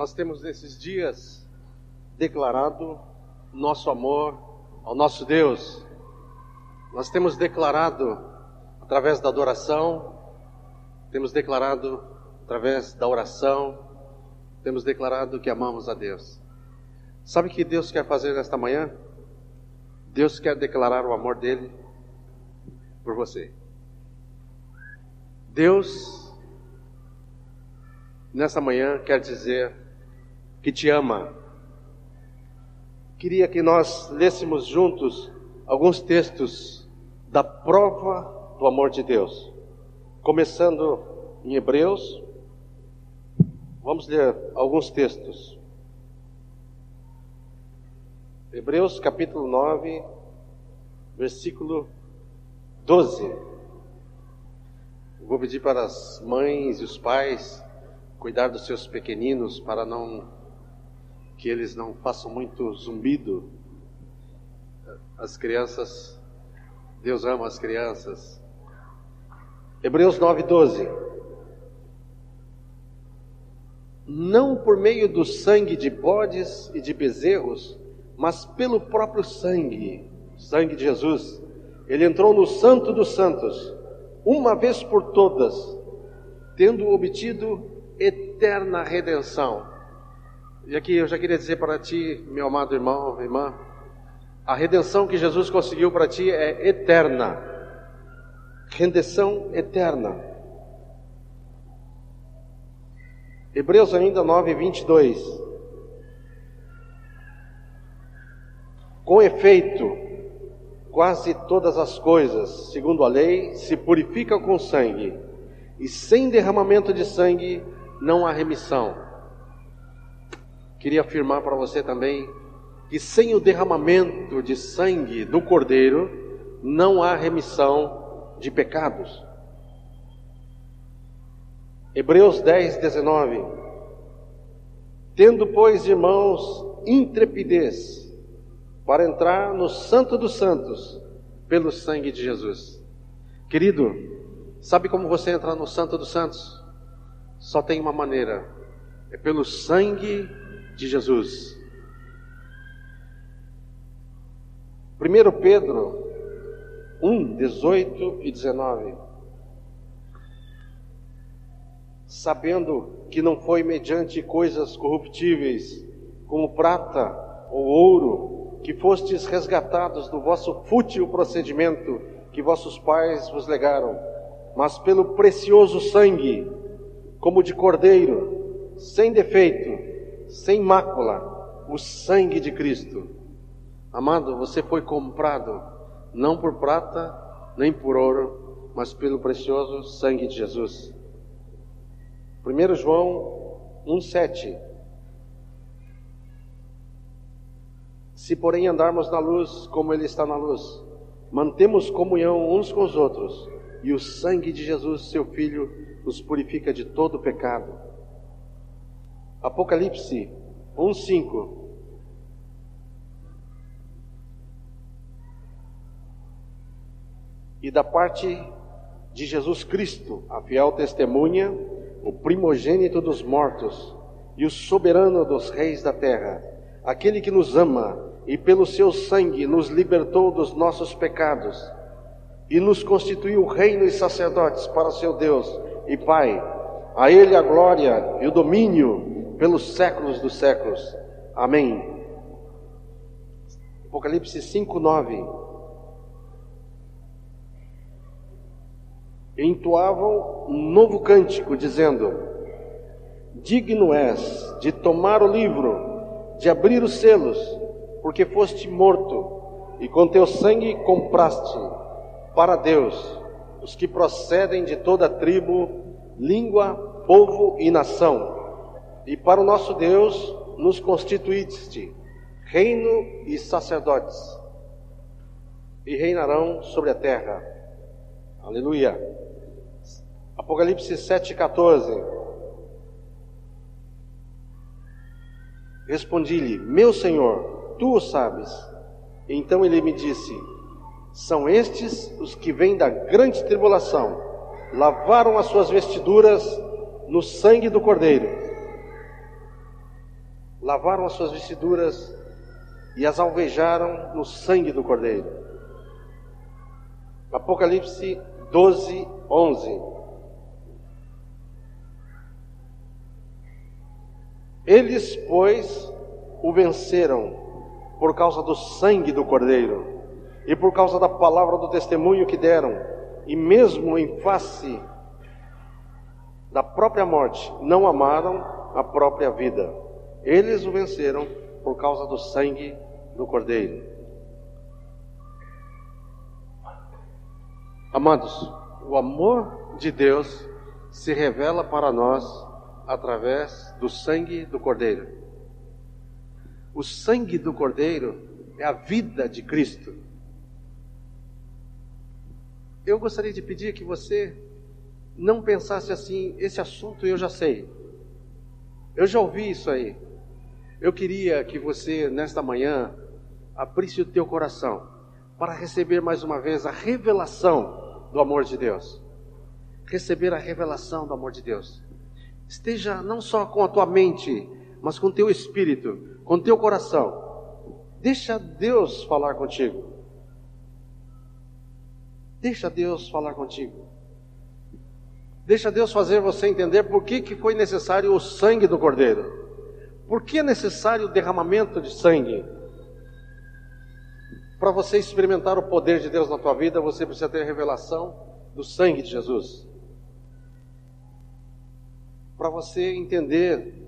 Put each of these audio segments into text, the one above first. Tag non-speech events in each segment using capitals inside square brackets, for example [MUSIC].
nós temos nesses dias declarado nosso amor ao nosso Deus. Nós temos declarado através da adoração, temos declarado através da oração, temos declarado que amamos a Deus. Sabe o que Deus quer fazer nesta manhã? Deus quer declarar o amor dele por você. Deus, nessa manhã, quer dizer que te ama. Queria que nós lêssemos juntos alguns textos da prova do amor de Deus. Começando em Hebreus, vamos ler alguns textos. Hebreus capítulo 9, versículo 12. Vou pedir para as mães e os pais cuidar dos seus pequeninos para não que eles não façam muito zumbido. As crianças, Deus ama as crianças. Hebreus 9, 12. Não por meio do sangue de bodes e de bezerros, mas pelo próprio sangue, sangue de Jesus. Ele entrou no Santo dos Santos, uma vez por todas, tendo obtido eterna redenção. E aqui eu já queria dizer para ti, meu amado irmão, irmã, a redenção que Jesus conseguiu para ti é eterna. Redenção eterna. Hebreus ainda 9, 22. Com efeito, quase todas as coisas, segundo a lei, se purificam com sangue, e sem derramamento de sangue não há remissão. Queria afirmar para você também que sem o derramamento de sangue do Cordeiro não há remissão de pecados. Hebreus 10, 19. Tendo, pois, irmãos, intrepidez, para entrar no Santo dos Santos pelo sangue de Jesus. Querido, sabe como você entra no Santo dos Santos? Só tem uma maneira: é pelo sangue de Jesus. 1 Pedro 1, 18 e 19. Sabendo que não foi mediante coisas corruptíveis, como prata ou ouro, que fostes resgatados do vosso fútil procedimento que vossos pais vos legaram, mas pelo precioso sangue, como de cordeiro, sem defeito, sem mácula, o sangue de Cristo. Amado, você foi comprado não por prata, nem por ouro, mas pelo precioso sangue de Jesus. 1 João 1,7 Se, porém, andarmos na luz como Ele está na luz, mantemos comunhão uns com os outros, e o sangue de Jesus, seu Filho, nos purifica de todo pecado. Apocalipse 1:5 E da parte de Jesus Cristo, a fiel testemunha, o primogênito dos mortos e o soberano dos reis da terra, aquele que nos ama e pelo seu sangue nos libertou dos nossos pecados e nos constituiu reino e sacerdotes para seu Deus e Pai. A Ele a glória e o domínio pelos séculos dos séculos. Amém. Apocalipse 5:9 Entoavam um novo cântico dizendo: Digno és de tomar o livro, de abrir os selos porque foste morto, e com teu sangue compraste para Deus os que procedem de toda tribo, língua, povo e nação. E para o nosso Deus nos constituíste reino e sacerdotes, e reinarão sobre a terra. Aleluia. Apocalipse 7,14. Respondi-lhe, meu Senhor, tu o sabes. Então ele me disse: São estes os que vêm da grande tribulação, lavaram as suas vestiduras no sangue do Cordeiro. Lavaram as suas vestiduras e as alvejaram no sangue do Cordeiro. Apocalipse 12, 11. Eles, pois, o venceram por causa do sangue do Cordeiro e por causa da palavra do testemunho que deram, e mesmo em face da própria morte, não amaram a própria vida. Eles o venceram por causa do sangue do Cordeiro. Amados, o amor de Deus se revela para nós através do sangue do Cordeiro. O sangue do Cordeiro é a vida de Cristo. Eu gostaria de pedir que você não pensasse assim: esse assunto eu já sei, eu já ouvi isso aí. Eu queria que você, nesta manhã, abrisse o teu coração para receber mais uma vez a revelação do amor de Deus. Receber a revelação do amor de Deus. Esteja não só com a tua mente, mas com o teu espírito, com o teu coração. Deixa Deus falar contigo. Deixa Deus falar contigo. Deixa Deus fazer você entender por que, que foi necessário o sangue do Cordeiro. Por que é necessário o derramamento de sangue? Para você experimentar o poder de Deus na tua vida, você precisa ter a revelação do sangue de Jesus. Para você entender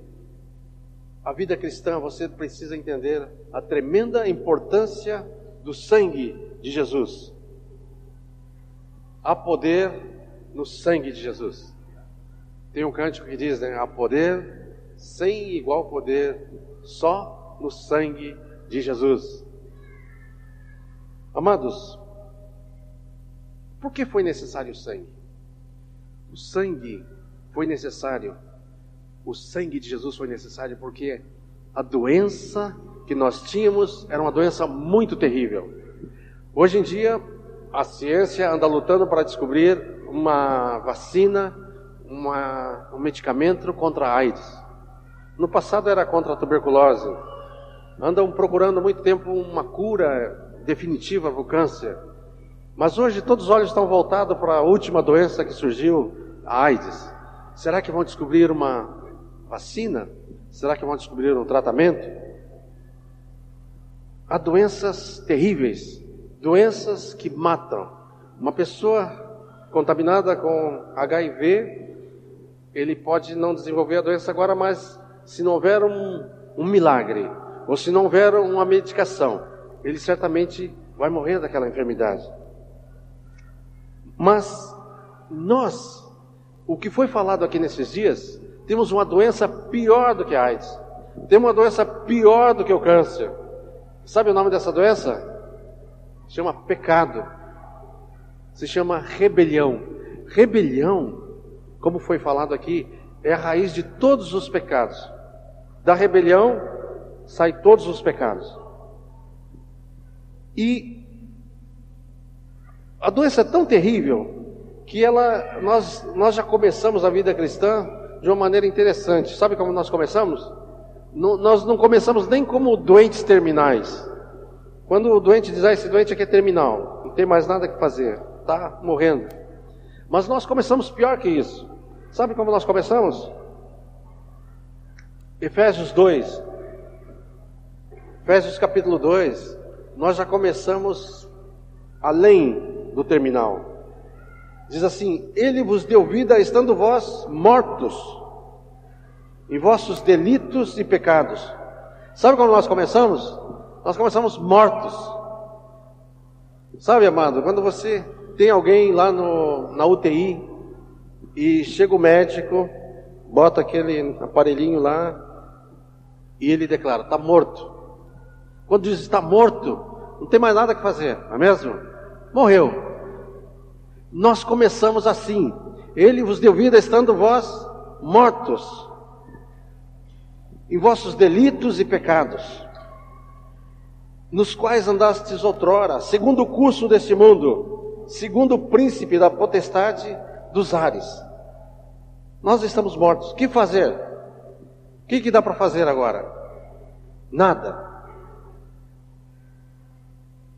a vida cristã, você precisa entender a tremenda importância do sangue de Jesus. Há poder no sangue de Jesus. Tem um cântico que diz, né? Há poder sem igual poder, só no sangue de Jesus. Amados, por que foi necessário o sangue? O sangue foi necessário, o sangue de Jesus foi necessário porque a doença que nós tínhamos era uma doença muito terrível. Hoje em dia, a ciência anda lutando para descobrir uma vacina, uma, um medicamento contra a AIDS. No passado era contra a tuberculose. Andam procurando há muito tempo uma cura definitiva para o câncer. Mas hoje todos os olhos estão voltados para a última doença que surgiu, a AIDS. Será que vão descobrir uma vacina? Será que vão descobrir um tratamento? Há doenças terríveis, doenças que matam. Uma pessoa contaminada com HIV, ele pode não desenvolver a doença agora, mas se não houver um, um milagre, ou se não houver uma medicação, ele certamente vai morrer daquela enfermidade. Mas nós, o que foi falado aqui nesses dias, temos uma doença pior do que a AIDS. Temos uma doença pior do que o câncer. Sabe o nome dessa doença? Se chama pecado. Se chama rebelião. Rebelião, como foi falado aqui, é a raiz de todos os pecados. Da rebelião sai todos os pecados. E a doença é tão terrível que ela nós nós já começamos a vida cristã de uma maneira interessante. Sabe como nós começamos? Não, nós não começamos nem como doentes terminais. Quando o doente diz, ah, esse doente aqui é terminal, não tem mais nada que fazer, está morrendo. Mas nós começamos pior que isso. Sabe como nós começamos? Efésios 2. Efésios capítulo 2. Nós já começamos além do terminal. Diz assim: Ele vos deu vida estando vós mortos em vossos delitos e pecados. Sabe como nós começamos? Nós começamos mortos. Sabe, amado, quando você tem alguém lá no, na UTI e chega o médico, bota aquele aparelhinho lá e ele declara: está morto. Quando diz está morto, não tem mais nada que fazer, não é mesmo? Morreu. Nós começamos assim: Ele vos deu vida estando vós mortos em vossos delitos e pecados, nos quais andastes outrora, segundo o curso deste mundo, segundo o príncipe da potestade dos ares. Nós estamos mortos. O que fazer? O que, que dá para fazer agora? Nada.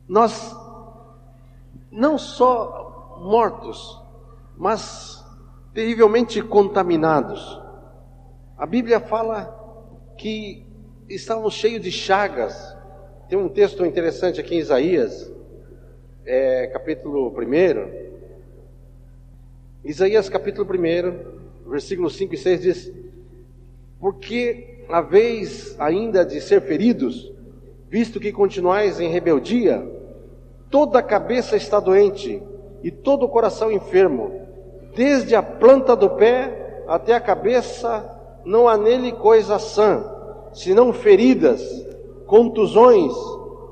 Nós não só mortos, mas terrivelmente contaminados. A Bíblia fala que estávamos cheios de chagas. Tem um texto interessante aqui em Isaías, é, capítulo 1. Isaías capítulo 1, versículos 5 e 6 diz: Porque a vez ainda de ser feridos, visto que continuais em rebeldia, toda a cabeça está doente e todo o coração enfermo, desde a planta do pé até a cabeça, não há nele coisa sã, senão feridas, contusões,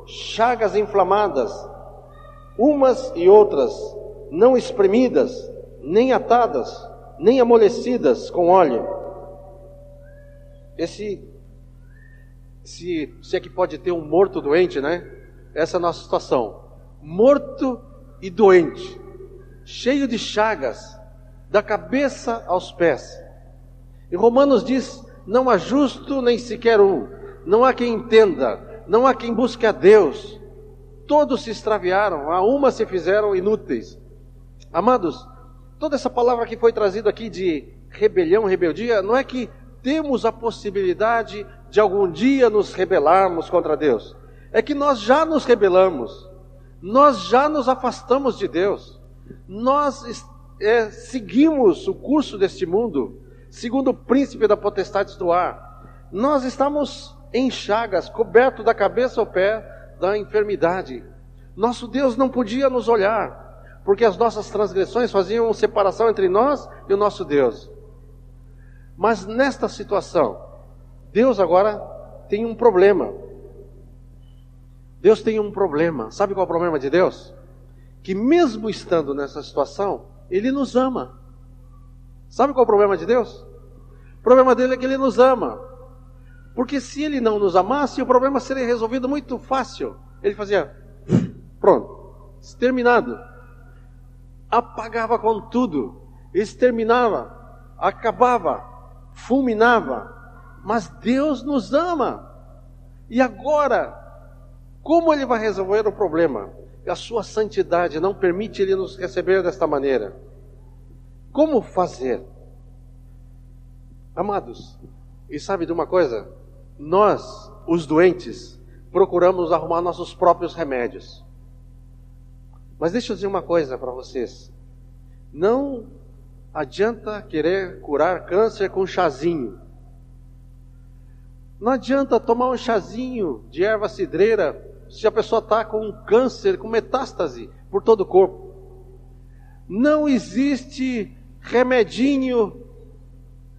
chagas inflamadas, umas e outras, não espremidas, nem atadas, nem amolecidas com óleo. Esse, se, se é que pode ter um morto doente, né? Essa é a nossa situação. Morto e doente, cheio de chagas, da cabeça aos pés. E Romanos diz: não há justo nem sequer um, não há quem entenda, não há quem busque a Deus. Todos se extraviaram, a uma se fizeram inúteis. Amados, toda essa palavra que foi trazida aqui de rebelião, rebeldia, não é que temos a possibilidade de algum dia nos rebelarmos contra Deus. É que nós já nos rebelamos, nós já nos afastamos de Deus, nós é, seguimos o curso deste mundo, segundo o príncipe da potestade do ar. Nós estamos em chagas, coberto da cabeça ao pé da enfermidade. Nosso Deus não podia nos olhar, porque as nossas transgressões faziam separação entre nós e o nosso Deus. Mas nesta situação, Deus agora tem um problema. Deus tem um problema. Sabe qual é o problema de Deus? Que mesmo estando nessa situação, ele nos ama. Sabe qual é o problema de Deus? O problema dele é que Ele nos ama. Porque se Ele não nos amasse, o problema seria resolvido muito fácil. Ele fazia, pronto, exterminado. Apagava com tudo, exterminava, acabava, fulminava. Mas Deus nos ama. E agora, como Ele vai resolver o problema? a sua santidade não permite ele nos receber desta maneira. Como fazer? Amados, e sabe de uma coisa? Nós, os doentes, procuramos arrumar nossos próprios remédios. Mas deixa eu dizer uma coisa para vocês. Não adianta querer curar câncer com chazinho. Não adianta tomar um chazinho de erva cidreira se a pessoa está com um câncer, com metástase por todo o corpo. Não existe remedinho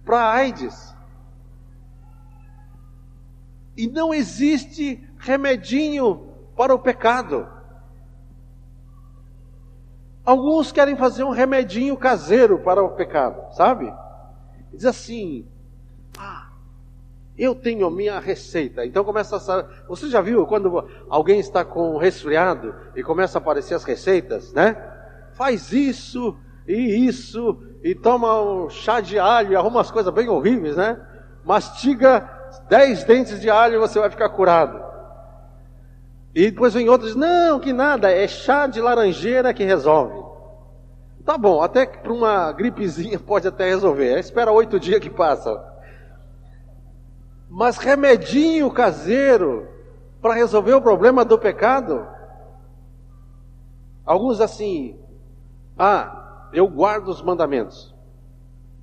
para AIDS. E não existe remedinho para o pecado. Alguns querem fazer um remedinho caseiro para o pecado, sabe? Diz assim: eu tenho minha receita. Então começa a. Você já viu quando alguém está com resfriado e começa a aparecer as receitas, né? Faz isso e isso, e toma um chá de alho, arruma umas coisas bem horríveis, né? Mastiga dez dentes de alho e você vai ficar curado. E depois vem outros, não, que nada, é chá de laranjeira que resolve. Tá bom, até que para uma gripezinha [LAUGHS] pode até resolver. Espera oito dias que passa. Mas remedinho caseiro para resolver o problema do pecado? Alguns assim, ah, eu guardo os mandamentos.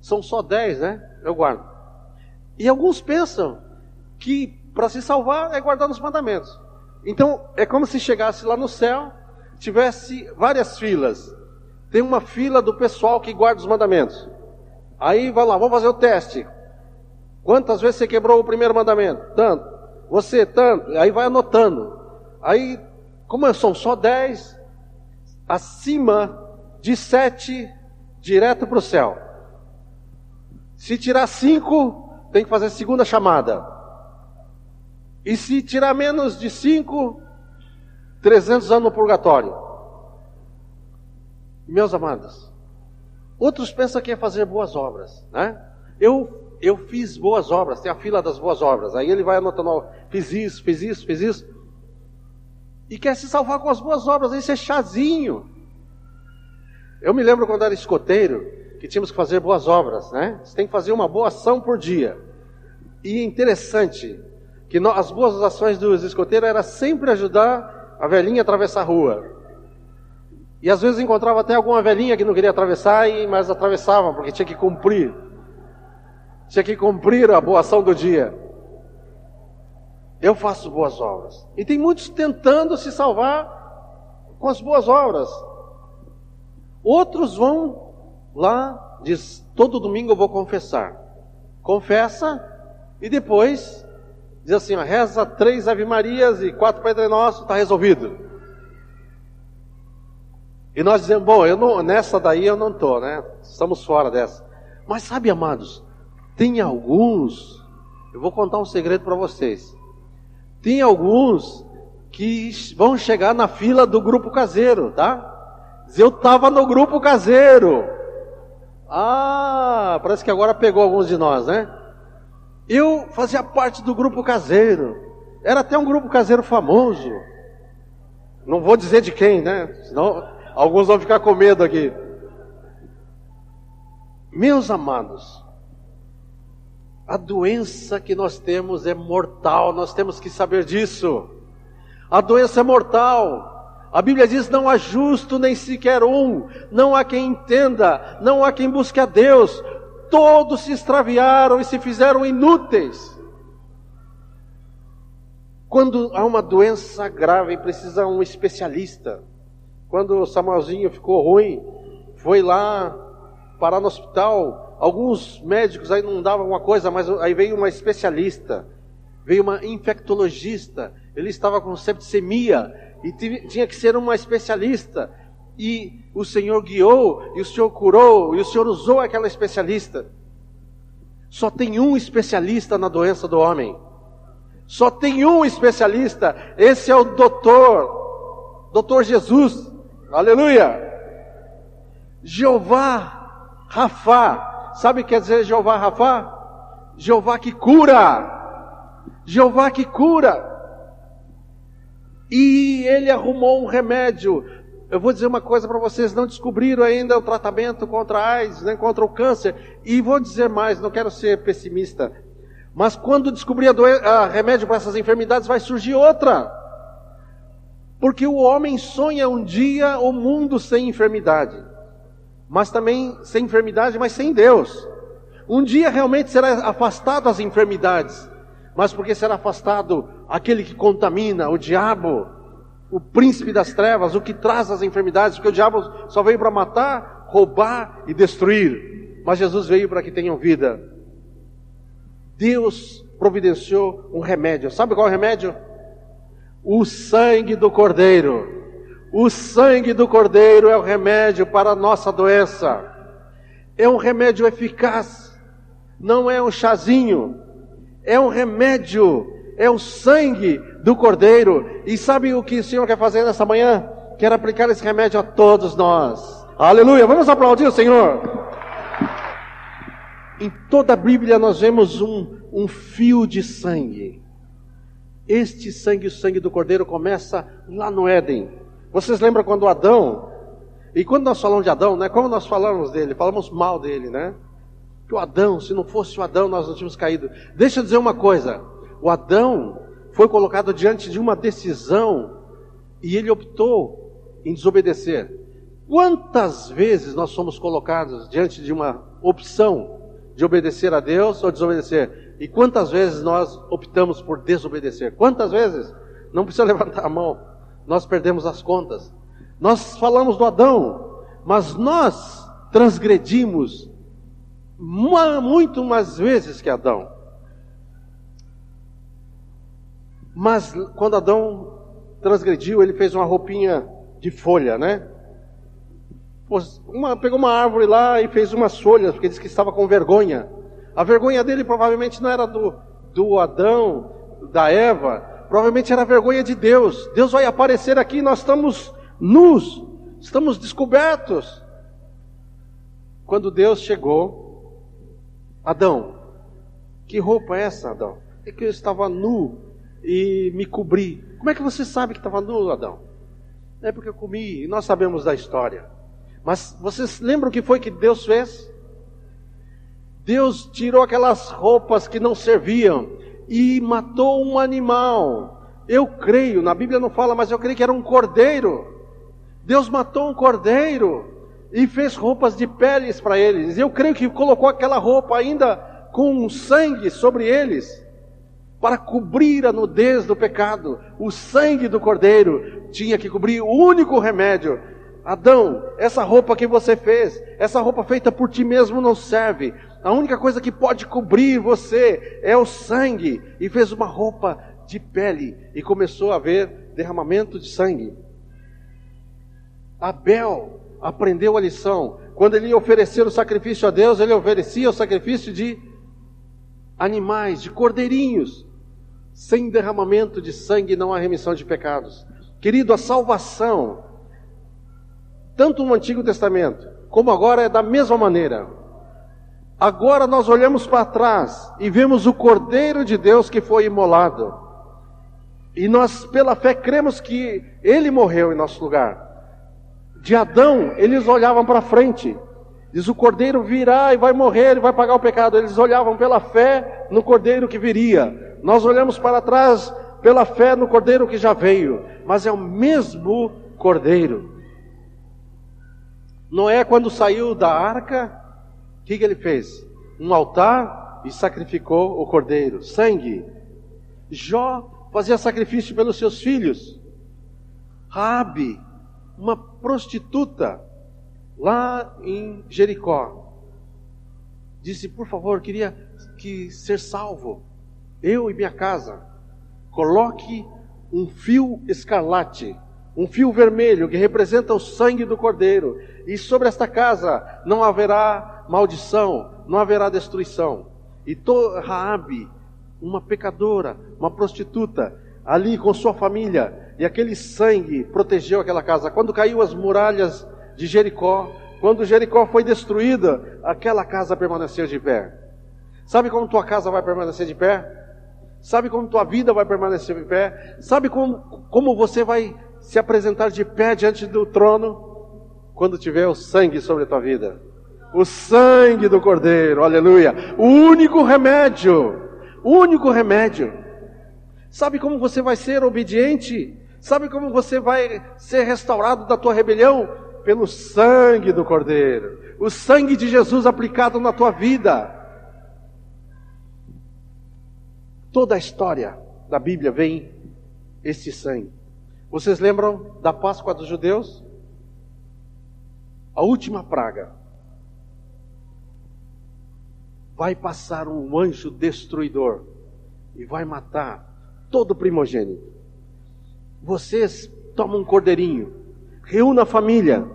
São só dez, né? Eu guardo. E alguns pensam que para se salvar é guardar os mandamentos. Então é como se chegasse lá no céu, tivesse várias filas. Tem uma fila do pessoal que guarda os mandamentos. Aí vai lá, vamos fazer o teste. Quantas vezes você quebrou o primeiro mandamento? Tanto. Você, tanto. Aí vai anotando. Aí, como são só dez, acima de sete, direto para o céu. Se tirar cinco, tem que fazer segunda chamada. E se tirar menos de cinco, 300 anos no purgatório. Meus amados, outros pensam que é fazer boas obras, né? Eu eu fiz boas obras, tem a fila das boas obras. Aí ele vai anotando, fiz isso, fiz isso, fiz isso. E quer se salvar com as boas obras, isso é chazinho. Eu me lembro quando era escoteiro, que tínhamos que fazer boas obras, né? Você tem que fazer uma boa ação por dia. E é interessante que nós, as boas ações dos escoteiros era sempre ajudar a velhinha a atravessar a rua. E às vezes encontrava até alguma velhinha que não queria atravessar, mas atravessava, porque tinha que cumprir. Tinha que cumprir a boa ação do dia. Eu faço boas obras. E tem muitos tentando se salvar com as boas obras. Outros vão lá, diz, todo domingo eu vou confessar. Confessa e depois diz assim, ó, reza três Ave Marias e quatro Pai Nosso, está resolvido. E nós dizemos, bom, eu não, nessa daí eu não estou, né? Estamos fora dessa. Mas sabe, amados, tem alguns, eu vou contar um segredo para vocês. Tem alguns que vão chegar na fila do grupo caseiro, tá? Eu estava no grupo caseiro. Ah, parece que agora pegou alguns de nós, né? Eu fazia parte do grupo caseiro. Era até um grupo caseiro famoso. Não vou dizer de quem, né? Senão alguns vão ficar com medo aqui. Meus amados, a doença que nós temos é mortal, nós temos que saber disso. A doença é mortal. A Bíblia diz: não há justo nem sequer um, não há quem entenda, não há quem busque a Deus. Todos se extraviaram e se fizeram inúteis. Quando há uma doença grave, precisa um especialista. Quando o Samuelzinho ficou ruim, foi lá parar no hospital, Alguns médicos aí não davam uma coisa, mas aí veio uma especialista, veio uma infectologista, ele estava com septicemia e tinha que ser uma especialista. E o Senhor guiou, e o Senhor curou, e o Senhor usou aquela especialista. Só tem um especialista na doença do homem. Só tem um especialista. Esse é o doutor, doutor Jesus. Aleluia. Jeová Rafa, Sabe o que quer dizer Jeová Rafa? Jeová que cura. Jeová que cura. E ele arrumou um remédio. Eu vou dizer uma coisa para vocês: não descobriram ainda o tratamento contra a AIDS, nem contra o câncer. E vou dizer mais: não quero ser pessimista. Mas quando descobrir a, a remédio para essas enfermidades, vai surgir outra. Porque o homem sonha um dia o mundo sem enfermidade mas também sem enfermidade, mas sem Deus. Um dia realmente será afastado as enfermidades, mas porque será afastado aquele que contamina, o diabo, o príncipe das trevas, o que traz as enfermidades, porque o diabo só veio para matar, roubar e destruir, mas Jesus veio para que tenham vida. Deus providenciou um remédio. Sabe qual é o remédio? O sangue do Cordeiro. O sangue do Cordeiro é o remédio para a nossa doença. É um remédio eficaz. Não é um chazinho. É um remédio. É o sangue do Cordeiro. E sabe o que o Senhor quer fazer nessa manhã? Quer aplicar esse remédio a todos nós. Aleluia. Vamos aplaudir o Senhor. Em toda a Bíblia nós vemos um, um fio de sangue. Este sangue, o sangue do Cordeiro, começa lá no Éden vocês lembram quando Adão, e quando nós falamos de Adão, né? Como nós falamos dele? Falamos mal dele, né? Que o Adão, se não fosse o Adão, nós não tínhamos caído. Deixa eu dizer uma coisa: o Adão foi colocado diante de uma decisão e ele optou em desobedecer. Quantas vezes nós somos colocados diante de uma opção de obedecer a Deus ou desobedecer? E quantas vezes nós optamos por desobedecer? Quantas vezes? Não precisa [LAUGHS] levantar a mão nós perdemos as contas. Nós falamos do Adão, mas nós transgredimos muito mais vezes que Adão. Mas quando Adão transgrediu, ele fez uma roupinha de folha, né? Uma, pegou uma árvore lá e fez umas folhas, porque disse que estava com vergonha. A vergonha dele provavelmente não era do, do Adão, da Eva, Provavelmente era vergonha de Deus. Deus vai aparecer aqui, nós estamos nus, estamos descobertos. Quando Deus chegou, Adão, Que roupa é essa, Adão? É que eu estava nu e me cobri. Como é que você sabe que estava nu, Adão? É porque eu comi, e nós sabemos da história. Mas vocês lembram o que foi que Deus fez? Deus tirou aquelas roupas que não serviam e matou um animal. Eu creio, na Bíblia não fala, mas eu creio que era um cordeiro. Deus matou um cordeiro e fez roupas de peles para eles. Eu creio que colocou aquela roupa ainda com sangue sobre eles para cobrir a nudez do pecado. O sangue do cordeiro tinha que cobrir o único remédio. Adão, essa roupa que você fez, essa roupa feita por ti mesmo não serve. A única coisa que pode cobrir você é o sangue. E fez uma roupa de pele e começou a haver derramamento de sangue. Abel aprendeu a lição. Quando ele oferecer o sacrifício a Deus, ele oferecia o sacrifício de animais, de cordeirinhos. Sem derramamento de sangue não há remissão de pecados. Querido, a salvação, tanto no Antigo Testamento como agora, é da mesma maneira. Agora nós olhamos para trás e vemos o Cordeiro de Deus que foi imolado. E nós, pela fé, cremos que ele morreu em nosso lugar. De Adão, eles olhavam para frente. Diz: o cordeiro virá e vai morrer, ele vai pagar o pecado. Eles olhavam pela fé no cordeiro que viria. Nós olhamos para trás pela fé no Cordeiro que já veio, mas é o mesmo Cordeiro. Noé, quando saiu da arca, o que, que ele fez? Um altar e sacrificou o Cordeiro, sangue. Jó fazia sacrifício pelos seus filhos. Rabi, uma prostituta, lá em Jericó, disse: Por favor, queria que ser salvo eu e minha casa, coloque um fio escarlate, um fio vermelho que representa o sangue do Cordeiro, e sobre esta casa não haverá maldição, não haverá destruição. E to, Raabe, uma pecadora, uma prostituta, ali com sua família, e aquele sangue protegeu aquela casa. Quando caiu as muralhas de Jericó, quando Jericó foi destruída, aquela casa permaneceu de pé. Sabe como tua casa vai permanecer de pé? Sabe como tua vida vai permanecer de pé? Sabe como, como você vai se apresentar de pé diante do trono? Quando tiver o sangue sobre a tua vida. O sangue do Cordeiro, aleluia. O único remédio. O único remédio. Sabe como você vai ser obediente? Sabe como você vai ser restaurado da tua rebelião? Pelo sangue do Cordeiro. O sangue de Jesus aplicado na tua vida. Toda a história da Bíblia vem esse sangue. Vocês lembram da Páscoa dos judeus? A última praga. Vai passar um anjo destruidor e vai matar todo primogênito. Vocês tomam um cordeirinho, reúna a família,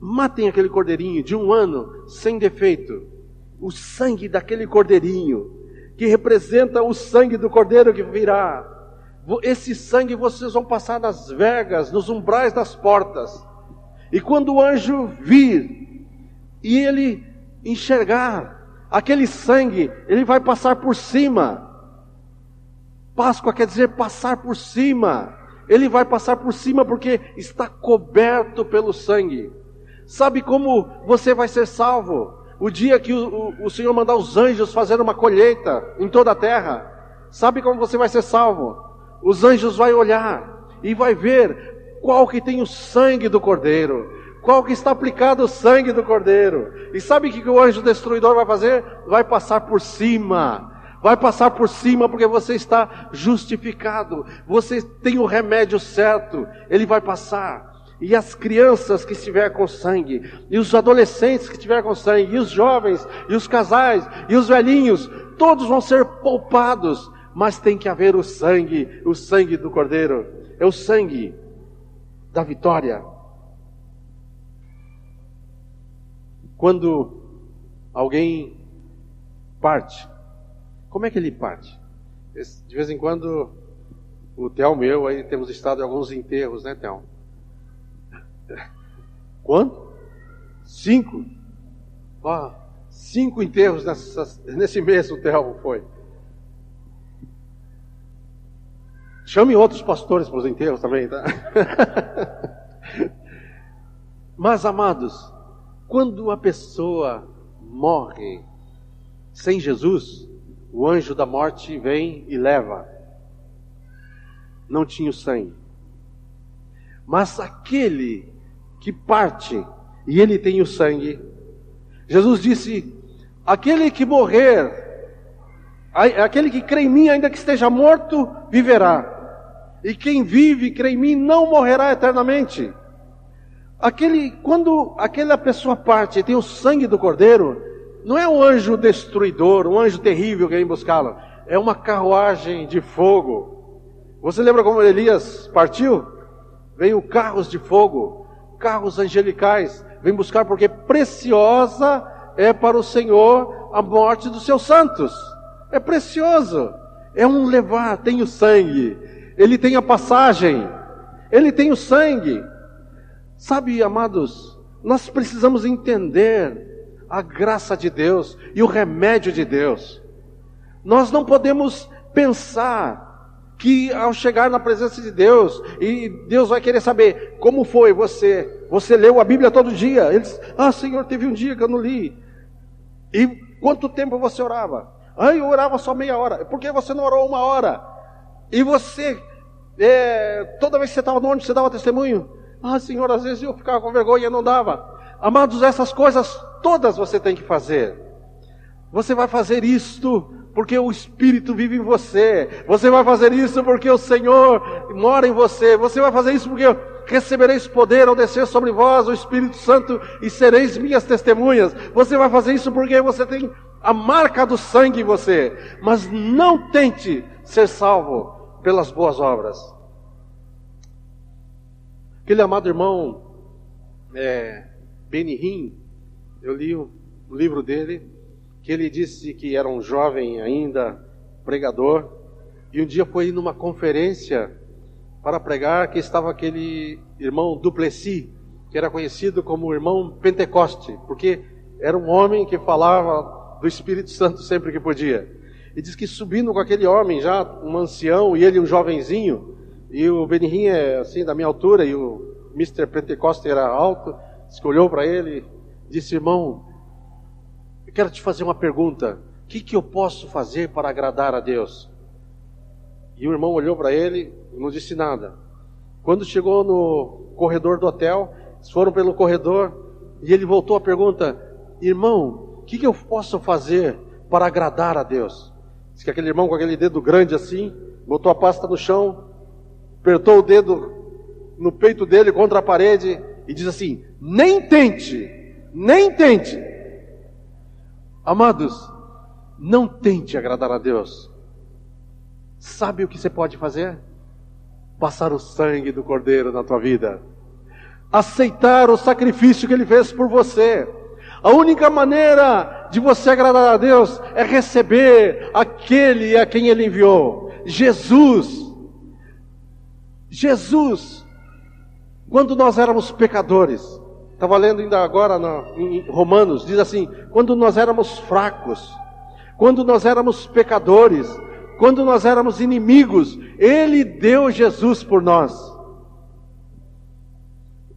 matem aquele cordeirinho de um ano sem defeito. O sangue daquele cordeirinho que representa o sangue do cordeiro que virá. Esse sangue vocês vão passar nas vergas, nos umbrais das portas. E quando o anjo vir e ele enxergar aquele sangue, ele vai passar por cima. Páscoa quer dizer passar por cima. Ele vai passar por cima porque está coberto pelo sangue. Sabe como você vai ser salvo? O dia que o, o, o Senhor mandar os anjos fazer uma colheita em toda a terra, sabe como você vai ser salvo? Os anjos vão olhar e vai ver qual que tem o sangue do cordeiro, qual que está aplicado o sangue do cordeiro. E sabe o que o anjo destruidor vai fazer? Vai passar por cima. Vai passar por cima porque você está justificado. Você tem o remédio certo. Ele vai passar e as crianças que estiver com sangue, e os adolescentes que estiver com sangue, e os jovens, e os casais, e os velhinhos, todos vão ser poupados, mas tem que haver o sangue, o sangue do Cordeiro, é o sangue da vitória. Quando alguém parte, como é que ele parte? De vez em quando, o Theo meu, aí temos estado em alguns enterros, né, Theo? Quanto? Cinco? Ah, Cinco enterros nesse mês o Telmo foi. Chame outros pastores para os enterros também, tá? [LAUGHS] Mas, amados, quando a pessoa morre sem Jesus, o anjo da morte vem e leva. Não tinha o sangue. Mas aquele que parte e ele tem o sangue, Jesus disse: aquele que morrer, aquele que crê em mim, ainda que esteja morto, viverá. E quem vive e crê em mim não morrerá eternamente. Aquele, quando aquela pessoa parte e tem o sangue do cordeiro, não é um anjo destruidor, um anjo terrível que vem buscá-lo. É uma carruagem de fogo. Você lembra como Elias partiu? Veio carros de fogo, carros angelicais, vem buscar porque preciosa é para o Senhor a morte dos seus santos. É precioso. É um levar, tem o sangue ele tem a passagem, ele tem o sangue. Sabe, amados, nós precisamos entender a graça de Deus e o remédio de Deus. Nós não podemos pensar que ao chegar na presença de Deus, e Deus vai querer saber como foi você, você leu a Bíblia todo dia. Ele diz, ah Senhor, teve um dia que eu não li. E quanto tempo você orava? Ah, eu orava só meia hora. Por que você não orou uma hora? E você é, toda vez que você estava no ônibus, você dava testemunho. Ah, Senhor, às vezes eu ficava com vergonha e não dava. Amados, essas coisas todas você tem que fazer. Você vai fazer isto porque o Espírito vive em você. Você vai fazer isso porque o Senhor mora em você. Você vai fazer isso porque recebereis poder ao descer sobre vós o Espírito Santo e sereis minhas testemunhas. Você vai fazer isso porque você tem a marca do sangue em você. Mas não tente ser salvo pelas boas obras. Aquele amado irmão é, Benihim, eu li o livro dele, que ele disse que era um jovem ainda pregador, e um dia foi numa conferência para pregar que estava aquele irmão Duplessis, que era conhecido como o irmão Pentecoste, porque era um homem que falava do Espírito Santo sempre que podia. E diz que subindo com aquele homem já, um ancião, e ele um jovenzinho, e o Benihim é assim da minha altura, e o Mr. Pentecoste era alto, olhou para ele disse, irmão, eu quero te fazer uma pergunta, o que, que eu posso fazer para agradar a Deus? E o irmão olhou para ele e não disse nada. Quando chegou no corredor do hotel, eles foram pelo corredor, e ele voltou a pergunta, irmão, o que, que eu posso fazer para agradar a Deus? Diz que aquele irmão com aquele dedo grande assim, botou a pasta no chão, apertou o dedo no peito dele contra a parede e diz assim: Nem tente, nem tente. Amados, não tente agradar a Deus. Sabe o que você pode fazer? Passar o sangue do Cordeiro na tua vida. Aceitar o sacrifício que ele fez por você. A única maneira de você agradar a Deus é receber aquele a quem Ele enviou, Jesus. Jesus, quando nós éramos pecadores, estava lendo ainda agora em Romanos, diz assim: quando nós éramos fracos, quando nós éramos pecadores, quando nós éramos inimigos, Ele deu Jesus por nós.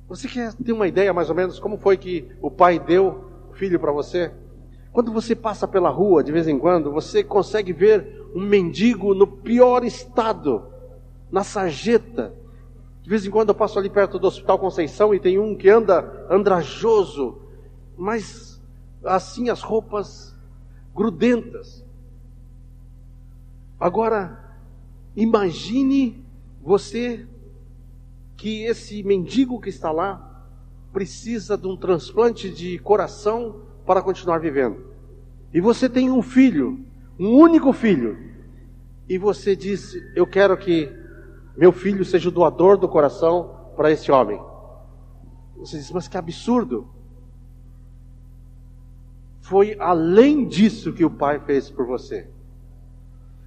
Você quer ter uma ideia mais ou menos como foi que o Pai deu filho para você? Quando você passa pela rua, de vez em quando, você consegue ver um mendigo no pior estado, na sarjeta. De vez em quando eu passo ali perto do Hospital Conceição e tem um que anda andrajoso, mas assim as roupas grudentas. Agora, imagine você que esse mendigo que está lá precisa de um transplante de coração para continuar vivendo. E você tem um filho, um único filho, e você diz: Eu quero que meu filho seja o doador do coração para esse homem. Você diz: Mas que absurdo! Foi além disso que o Pai fez por você.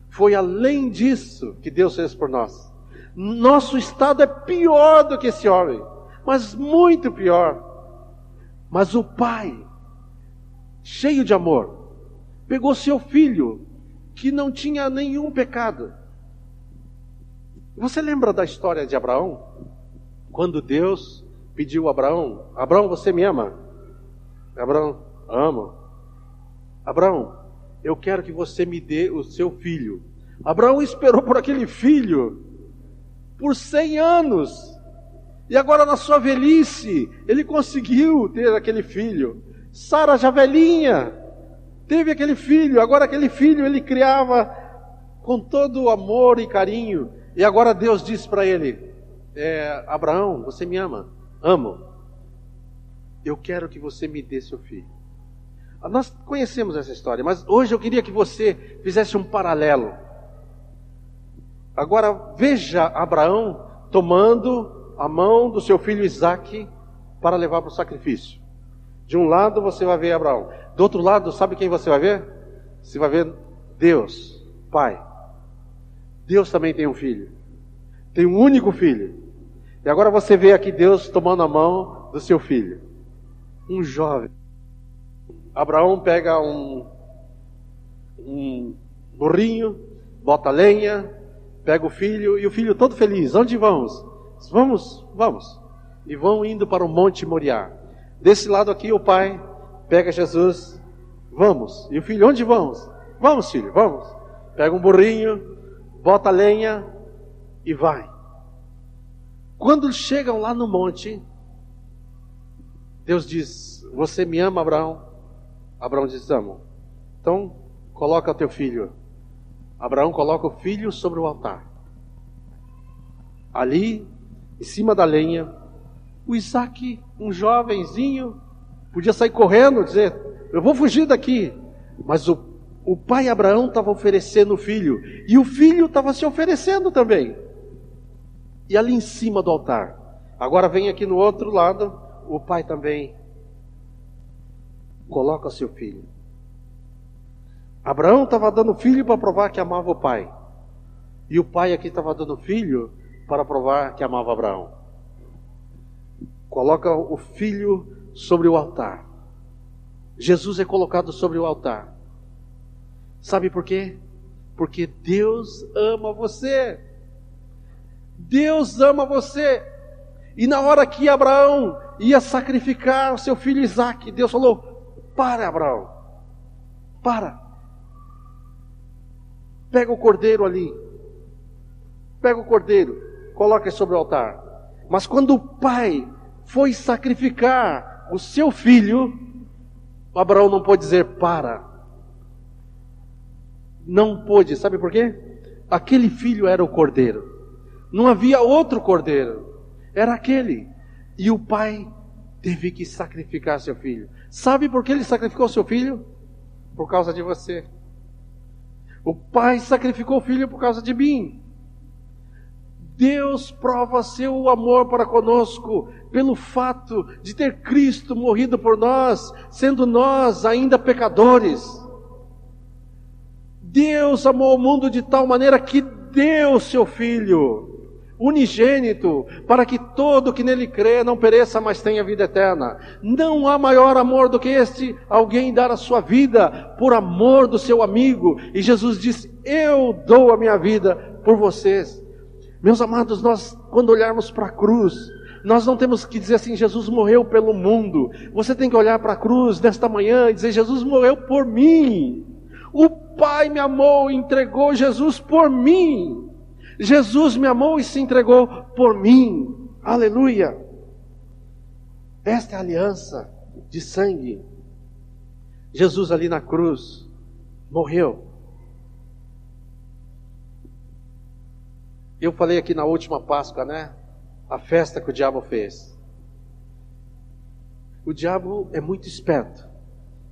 Foi além disso que Deus fez por nós. Nosso estado é pior do que esse homem mas muito pior. Mas o Pai, cheio de amor, pegou seu filho, que não tinha nenhum pecado. Você lembra da história de Abraão? Quando Deus pediu a Abraão: Abraão, você me ama? Abraão, amo. Abraão, eu quero que você me dê o seu filho. Abraão esperou por aquele filho por cem anos. E agora, na sua velhice, ele conseguiu ter aquele filho. Sara, já velhinha, teve aquele filho. Agora, aquele filho ele criava com todo o amor e carinho. E agora, Deus diz para ele: é, Abraão, você me ama? Amo. Eu quero que você me dê seu filho. Nós conhecemos essa história, mas hoje eu queria que você fizesse um paralelo. Agora veja Abraão tomando a mão do seu filho Isaque para levar para o sacrifício. De um lado você vai ver Abraão, do outro lado, sabe quem você vai ver? Você vai ver Deus, Pai. Deus também tem um filho, tem um único filho. E agora você vê aqui Deus tomando a mão do seu filho, um jovem. Abraão pega um, um burrinho, bota lenha, pega o filho e o filho todo feliz. Onde vamos? Vamos, vamos. E vão indo para o Monte Moriá. Desse lado aqui o pai pega Jesus, vamos. E o filho, onde vamos? Vamos, filho, vamos. Pega um burrinho, bota lenha e vai. Quando chegam lá no monte, Deus diz: Você me ama, Abraão? Abraão diz: Amo. Então, coloca teu filho. Abraão coloca o filho sobre o altar. Ali, em cima da lenha, o Isaac, um jovenzinho, podia sair correndo, dizer: Eu vou fugir daqui. Mas o, o pai Abraão estava oferecendo o filho, e o filho estava se oferecendo também. E ali em cima do altar, agora vem aqui no outro lado, o pai também coloca seu filho. Abraão estava dando filho para provar que amava o pai. E o pai aqui estava dando filho para provar que amava Abraão. Coloca o filho sobre o altar. Jesus é colocado sobre o altar. Sabe por quê? Porque Deus ama você. Deus ama você. E na hora que Abraão ia sacrificar o seu filho Isaac, Deus falou: Para, Abraão, para. Pega o cordeiro ali, pega o cordeiro, coloca sobre o altar. Mas quando o pai foi sacrificar o seu filho, Abraão não pôde dizer para. Não pôde, sabe por quê? Aquele filho era o cordeiro. Não havia outro cordeiro, era aquele. E o pai teve que sacrificar seu filho. Sabe por que ele sacrificou seu filho? Por causa de você. O pai sacrificou o filho por causa de mim. Deus prova seu amor para conosco pelo fato de ter Cristo morrido por nós, sendo nós ainda pecadores. Deus amou o mundo de tal maneira que deu seu filho unigênito, para que todo que nele crê não pereça, mas tenha vida eterna. Não há maior amor do que este, alguém dar a sua vida por amor do seu amigo. E Jesus disse: Eu dou a minha vida por vocês. Meus amados, nós, quando olharmos para a cruz, nós não temos que dizer assim: Jesus morreu pelo mundo. Você tem que olhar para a cruz nesta manhã e dizer: Jesus morreu por mim. O Pai me amou e entregou Jesus por mim. Jesus me amou e se entregou por mim. Aleluia. Esta é a aliança de sangue. Jesus ali na cruz morreu. Eu falei aqui na última Páscoa, né? A festa que o diabo fez. O diabo é muito esperto,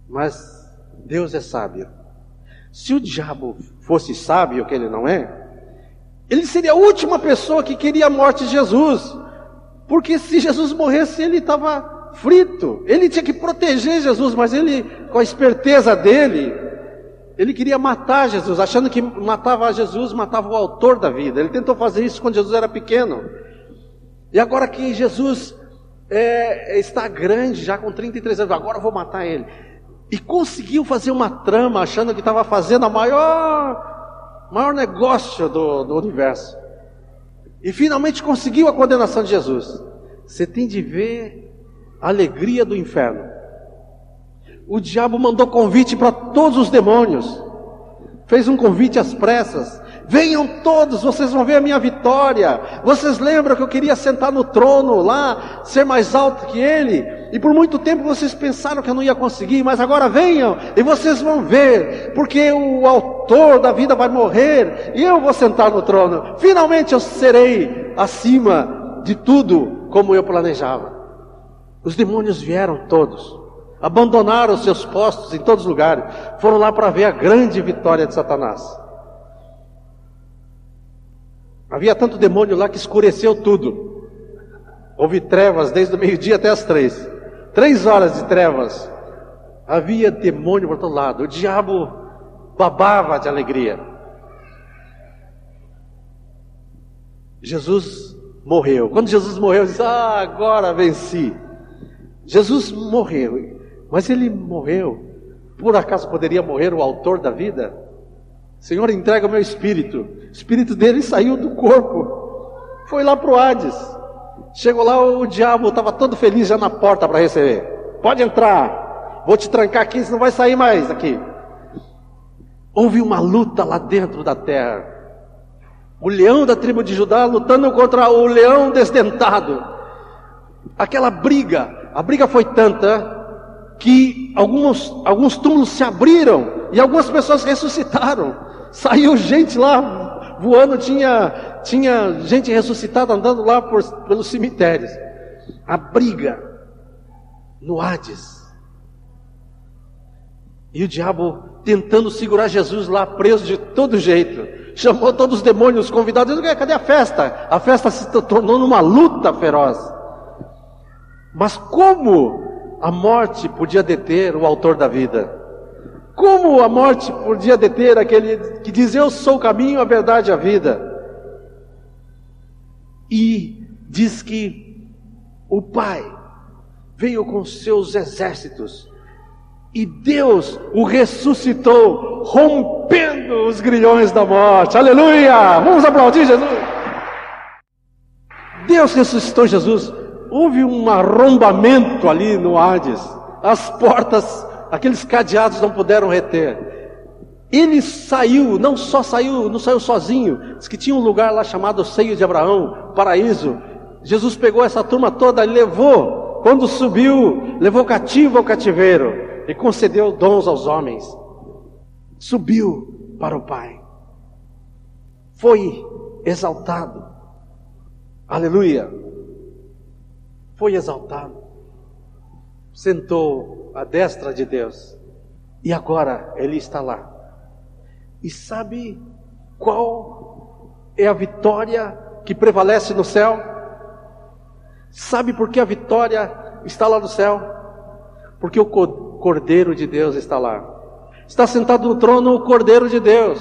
mas Deus é sábio. Se o diabo fosse sábio, que ele não é, ele seria a última pessoa que queria a morte de Jesus. Porque se Jesus morresse, ele estava frito. Ele tinha que proteger Jesus, mas ele, com a esperteza dele, ele queria matar Jesus, achando que matava Jesus, matava o autor da vida. Ele tentou fazer isso quando Jesus era pequeno. E agora que Jesus é, está grande, já com 33 anos, agora eu vou matar ele. E conseguiu fazer uma trama achando que estava fazendo a maior, maior negócio do, do universo. E finalmente conseguiu a condenação de Jesus. Você tem de ver a alegria do inferno. O diabo mandou convite para todos os demônios. Fez um convite às pressas. Venham todos, vocês vão ver a minha vitória. Vocês lembram que eu queria sentar no trono lá, ser mais alto que ele? E por muito tempo vocês pensaram que eu não ia conseguir, mas agora venham e vocês vão ver, porque o autor da vida vai morrer e eu vou sentar no trono. Finalmente eu serei acima de tudo como eu planejava. Os demônios vieram todos, abandonaram seus postos em todos os lugares, foram lá para ver a grande vitória de Satanás. Havia tanto demônio lá que escureceu tudo. Houve trevas desde o meio-dia até as três. Três horas de trevas. Havia demônio por todo lado. O diabo babava de alegria. Jesus morreu. Quando Jesus morreu, eu disse: Ah, agora venci. Jesus morreu. Mas ele morreu. Por acaso poderia morrer o autor da vida? Senhor, entrega o meu espírito. O espírito dele saiu do corpo. Foi lá para o Hades. Chegou lá, o diabo estava todo feliz já na porta para receber. Pode entrar. Vou te trancar aqui, você não vai sair mais aqui. Houve uma luta lá dentro da terra. O leão da tribo de Judá lutando contra o leão desdentado. Aquela briga, a briga foi tanta que alguns, alguns túmulos se abriram e algumas pessoas ressuscitaram. Saiu gente lá voando, tinha, tinha gente ressuscitada andando lá por, pelos cemitérios. A briga no Hades. E o diabo tentando segurar Jesus lá preso de todo jeito. Chamou todos os demônios convidados. Cadê a festa? A festa se tornou numa luta feroz. Mas como a morte podia deter o autor da vida? Como a morte podia deter aquele que diz: Eu sou o caminho, a verdade e a vida? E diz que o Pai veio com seus exércitos e Deus o ressuscitou, rompendo os grilhões da morte. Aleluia! Vamos aplaudir Jesus. Deus ressuscitou Jesus. Houve um arrombamento ali no Hades. As portas aqueles cadeados não puderam reter. Ele saiu, não só saiu, não saiu sozinho, diz que tinha um lugar lá chamado Seio de Abraão, paraíso. Jesus pegou essa turma toda e levou, quando subiu, levou cativo ao cativeiro e concedeu dons aos homens. Subiu para o Pai. Foi exaltado. Aleluia. Foi exaltado. Sentou à destra de Deus. E agora ele está lá. E sabe qual é a vitória que prevalece no céu? Sabe por que a vitória está lá no céu? Porque o Cordeiro de Deus está lá. Está sentado no trono o Cordeiro de Deus.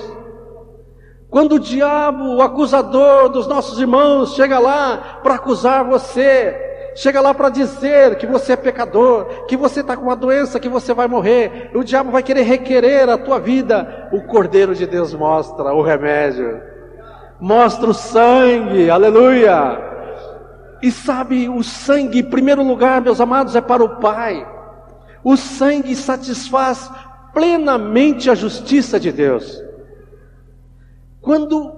Quando o diabo, o acusador dos nossos irmãos, chega lá para acusar você, chega lá para dizer que você é pecador, que você está com uma doença, que você vai morrer, o diabo vai querer requerer a tua vida. O Cordeiro de Deus mostra o remédio, mostra o sangue, aleluia. E sabe, o sangue, em primeiro lugar, meus amados, é para o Pai. O sangue satisfaz plenamente a justiça de Deus. Quando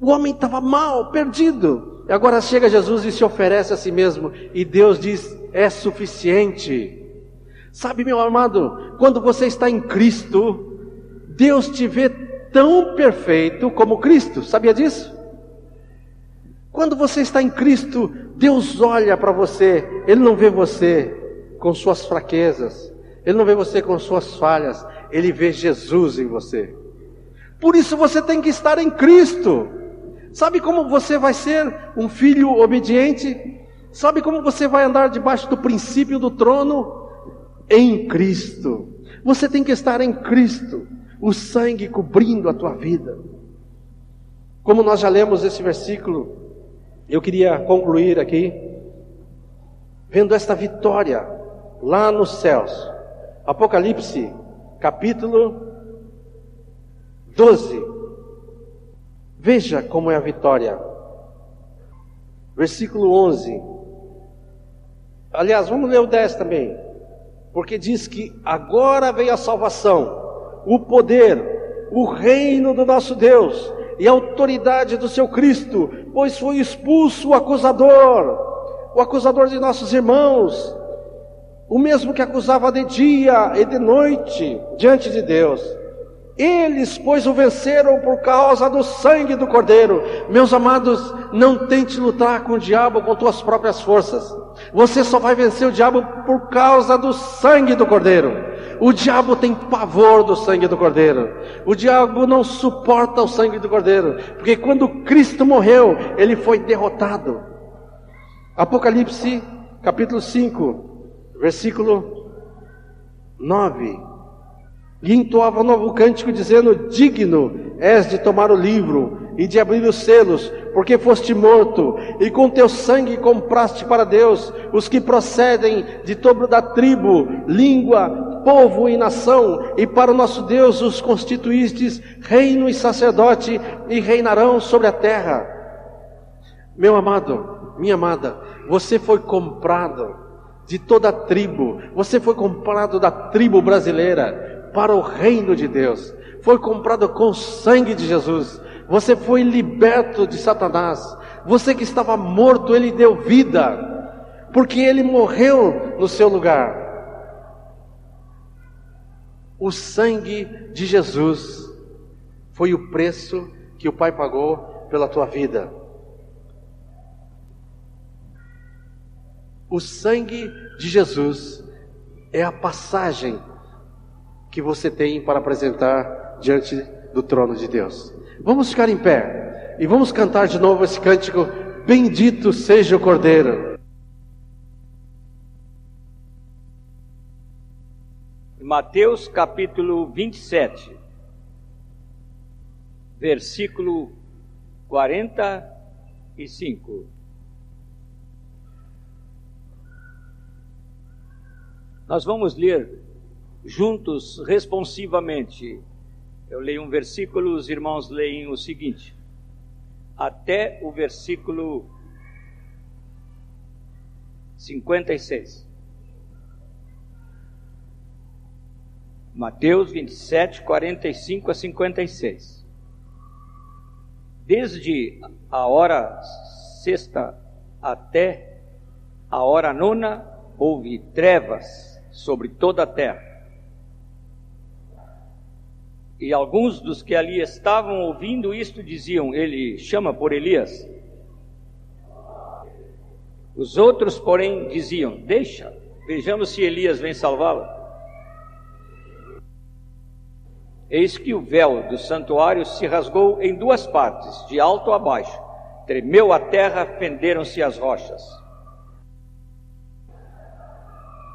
o homem estava mal, perdido, Agora chega Jesus e se oferece a si mesmo, e Deus diz: é suficiente. Sabe, meu amado, quando você está em Cristo, Deus te vê tão perfeito como Cristo, sabia disso? Quando você está em Cristo, Deus olha para você, Ele não vê você com suas fraquezas, Ele não vê você com suas falhas, Ele vê Jesus em você. Por isso você tem que estar em Cristo. Sabe como você vai ser um filho obediente? Sabe como você vai andar debaixo do princípio do trono? Em Cristo. Você tem que estar em Cristo, o sangue cobrindo a tua vida. Como nós já lemos esse versículo, eu queria concluir aqui, vendo esta vitória lá nos céus, Apocalipse, capítulo 12. Veja como é a vitória. Versículo 11. Aliás, vamos ler o 10 também. Porque diz que agora veio a salvação, o poder, o reino do nosso Deus e a autoridade do seu Cristo, pois foi expulso o acusador, o acusador de nossos irmãos, o mesmo que acusava de dia e de noite diante de Deus. Eles, pois, o venceram por causa do sangue do Cordeiro. Meus amados, não tente lutar com o diabo com tuas próprias forças. Você só vai vencer o diabo por causa do sangue do Cordeiro. O diabo tem pavor do sangue do Cordeiro. O diabo não suporta o sangue do Cordeiro, porque quando Cristo morreu, ele foi derrotado. Apocalipse, capítulo 5, versículo 9. E entoava um novo cântico, dizendo: Digno és de tomar o livro e de abrir os selos, porque foste morto, e com teu sangue compraste para Deus os que procedem de toda da tribo, língua, povo e nação, e para o nosso Deus os constituístes reino e sacerdote, e reinarão sobre a terra. Meu amado, minha amada, você foi comprado de toda a tribo, você foi comprado da tribo brasileira, para o reino de Deus. Foi comprado com o sangue de Jesus. Você foi liberto de Satanás. Você que estava morto, ele deu vida, porque ele morreu no seu lugar. O sangue de Jesus foi o preço que o Pai pagou pela tua vida. O sangue de Jesus é a passagem que você tem para apresentar diante do trono de Deus. Vamos ficar em pé e vamos cantar de novo esse cântico: Bendito seja o Cordeiro. Mateus capítulo 27, versículo 45. Nós vamos ler juntos responsivamente. Eu leio um versículo, os irmãos leem o seguinte, até o versículo 56. Mateus 27, 45 a 56. Desde a hora sexta até a hora nona, houve trevas sobre toda a terra e alguns dos que ali estavam ouvindo isto diziam: Ele chama por Elias. Os outros, porém, diziam: Deixa, vejamos se Elias vem salvá-lo. Eis que o véu do santuário se rasgou em duas partes, de alto a baixo. Tremeu a terra, fenderam-se as rochas.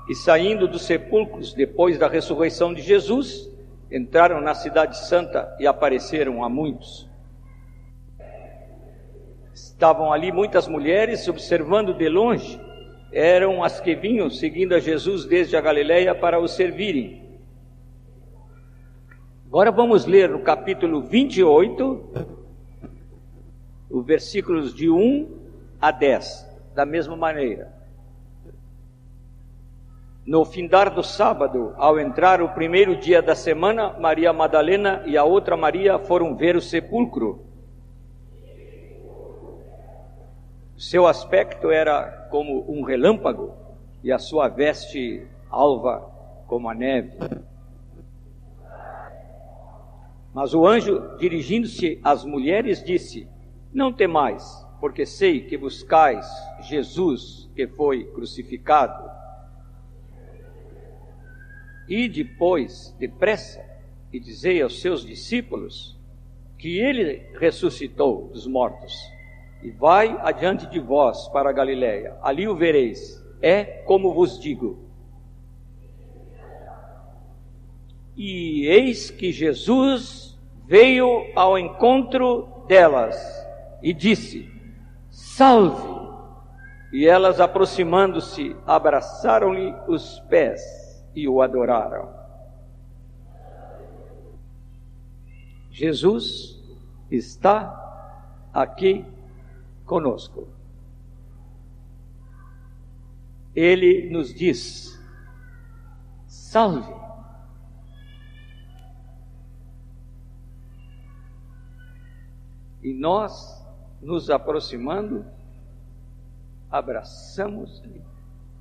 E saindo dos sepulcros depois da ressurreição de Jesus, entraram na Cidade Santa e apareceram a muitos. Estavam ali muitas mulheres observando de longe, eram as que vinham seguindo a Jesus desde a Galileia para o servirem. Agora vamos ler no capítulo 28, os versículos de 1 a 10, da mesma maneira. No findar do sábado, ao entrar o primeiro dia da semana, Maria Madalena e a outra Maria foram ver o sepulcro. Seu aspecto era como um relâmpago e a sua veste alva como a neve. Mas o anjo, dirigindo-se às mulheres, disse: Não temais, porque sei que buscais Jesus que foi crucificado. E depois, depressa, e dizei aos seus discípulos que ele ressuscitou dos mortos. E vai adiante de vós para a Galiléia, ali o vereis. É como vos digo. E eis que Jesus veio ao encontro delas e disse: Salve! E elas, aproximando-se, abraçaram-lhe os pés e o adoraram. Jesus está aqui conosco. Ele nos diz: salve. E nós, nos aproximando, abraçamos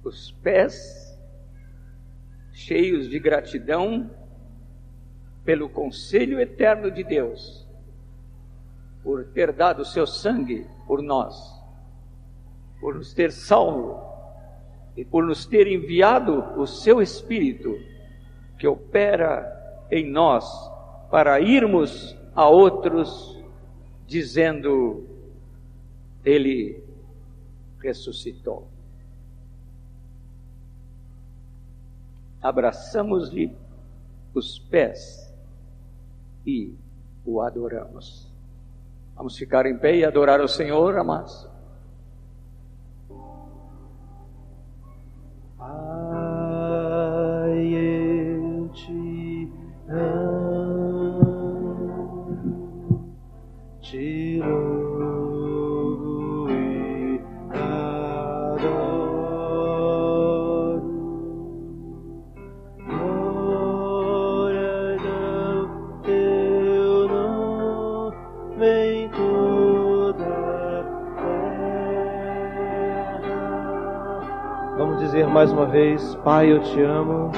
os pés, cheios de gratidão pelo conselho eterno de Deus, por ter dado seu sangue por nós, por nos ter salvo e por nos ter enviado o seu Espírito que opera em nós para irmos a outros dizendo: Ele ressuscitou. Abraçamos-lhe os pés e o adoramos. Vamos ficar em pé e adorar o Senhor, amados. Pai, mais uma vez, Pai, eu te amo.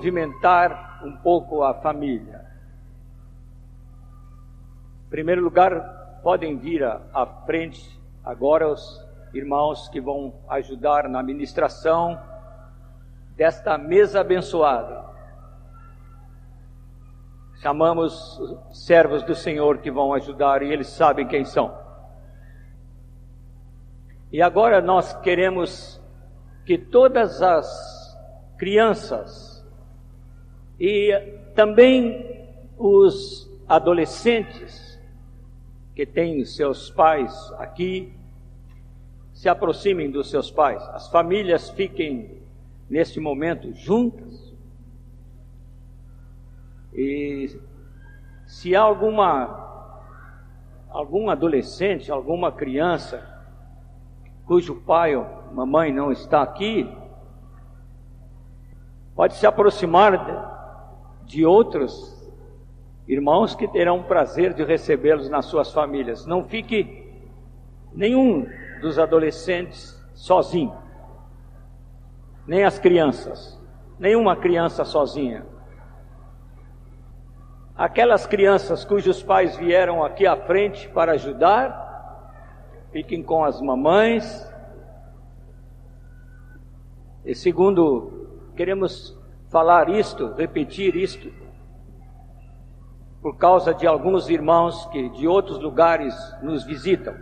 Movimentar um pouco a família. Em primeiro lugar, podem vir à frente agora os irmãos que vão ajudar na administração desta mesa abençoada. Chamamos os servos do Senhor que vão ajudar e eles sabem quem são. E agora nós queremos que todas as crianças e também os adolescentes que têm seus pais aqui se aproximem dos seus pais. As famílias fiquem neste momento juntas. E se há alguma algum adolescente, alguma criança cujo pai ou mamãe não está aqui, pode se aproximar de, outros irmãos que terão o prazer de recebê-los nas suas famílias. Não fique nenhum dos adolescentes sozinho, nem as crianças, nenhuma criança sozinha. Aquelas crianças cujos pais vieram aqui à frente para ajudar, fiquem com as mamães. E segundo, queremos falar isto, repetir isto, por causa de alguns irmãos que de outros lugares nos visitam.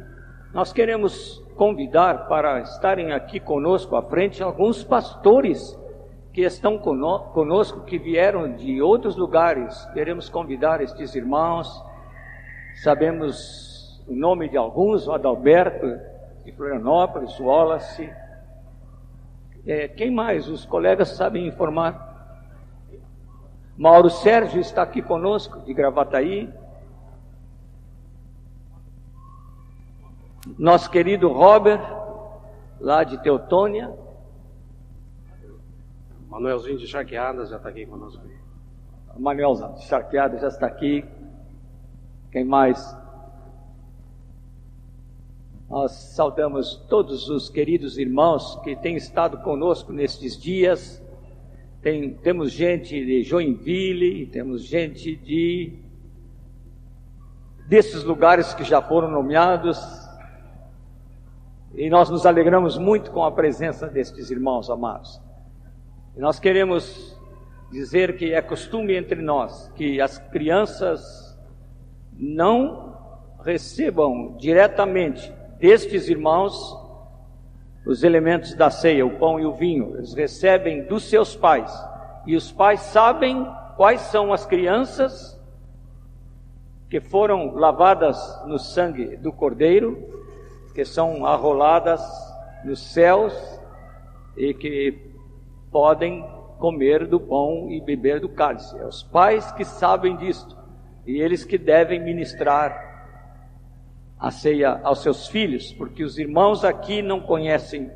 Nós queremos convidar para estarem aqui conosco à frente alguns pastores que estão conosco, que vieram de outros lugares. Queremos convidar estes irmãos. Sabemos o nome de alguns, o Adalberto de Florianópolis, o Wallace. É, quem mais? Os colegas sabem informar. Mauro Sérgio está aqui conosco, de Gravataí. Nosso querido Robert, lá de Teutônia. Manuelzinho de Charqueadas já está aqui conosco. O Manuel de Charqueadas já está aqui. Quem mais? Nós saudamos todos os queridos irmãos que têm estado conosco nestes dias. Tem, temos gente de Joinville, temos gente de desses lugares que já foram nomeados. E nós nos alegramos muito com a presença destes irmãos amados. E nós queremos dizer que é costume entre nós que as crianças não recebam diretamente destes irmãos os elementos da ceia, o pão e o vinho. Eles recebem dos seus pais. E os pais sabem quais são as crianças que foram lavadas no sangue do Cordeiro, que são arroladas nos céus e que podem comer do pão e beber do cálice. É os pais que sabem disto e eles que devem ministrar a ceia aos seus filhos, porque os irmãos aqui não conhecem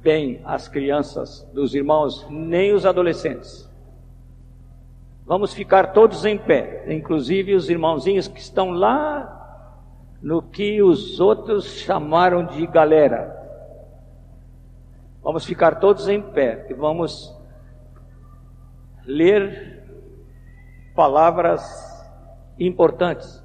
bem as crianças dos irmãos, nem os adolescentes. Vamos ficar todos em pé, inclusive os irmãozinhos que estão lá no que os outros chamaram de galera. Vamos ficar todos em pé e vamos ler palavras importantes